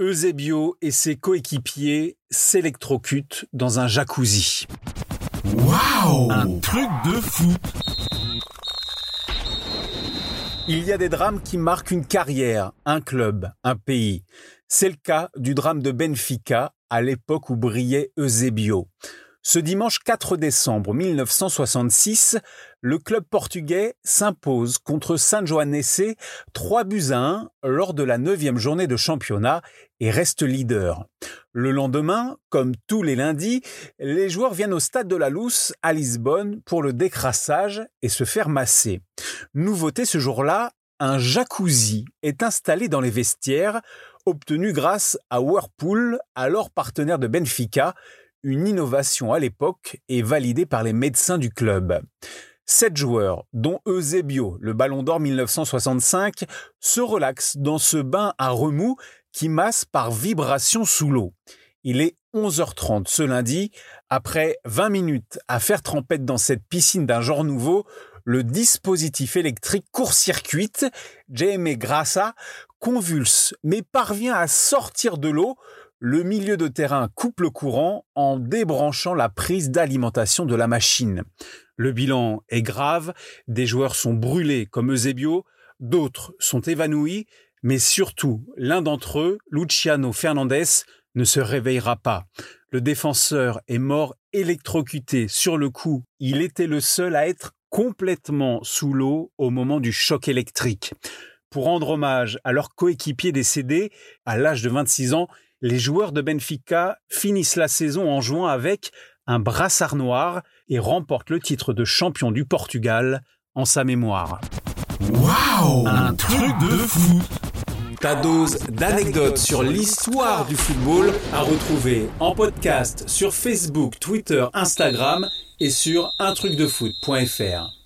Eusebio et ses coéquipiers s'électrocutent dans un jacuzzi. Waouh Un truc de fou Il y a des drames qui marquent une carrière, un club, un pays. C'est le cas du drame de Benfica à l'époque où brillait Eusebio. Ce dimanche 4 décembre 1966, le club portugais s'impose contre San Joanese 3 buts à 1 lors de la neuvième journée de championnat et reste leader. Le lendemain, comme tous les lundis, les joueurs viennent au stade de la Luce à Lisbonne pour le décrassage et se faire masser. Nouveauté ce jour-là, un jacuzzi est installé dans les vestiaires, obtenu grâce à Whirlpool, alors partenaire de Benfica, une innovation à l'époque et validée par les médecins du club. Sept joueurs, dont Eusebio, le Ballon d'Or 1965, se relaxent dans ce bain à remous qui masse par vibration sous l'eau. Il est 11h30 ce lundi. Après 20 minutes à faire trempette dans cette piscine d'un genre nouveau, le dispositif électrique court-circuite, Jaime Grassa, convulse mais parvient à sortir de l'eau le milieu de terrain coupe le courant en débranchant la prise d'alimentation de la machine. Le bilan est grave, des joueurs sont brûlés comme Eusebio, d'autres sont évanouis, mais surtout l'un d'entre eux, Luciano Fernandez, ne se réveillera pas. Le défenseur est mort électrocuté sur le coup. Il était le seul à être complètement sous l'eau au moment du choc électrique. Pour rendre hommage à leur coéquipier décédé à l'âge de 26 ans, les joueurs de Benfica finissent la saison en jouant avec un brassard noir et remportent le titre de champion du Portugal en sa mémoire. Waouh Un truc de fou Ta dose d'anecdotes sur l'histoire du football à retrouver en podcast sur Facebook, Twitter, Instagram et sur untrucdefoot.fr.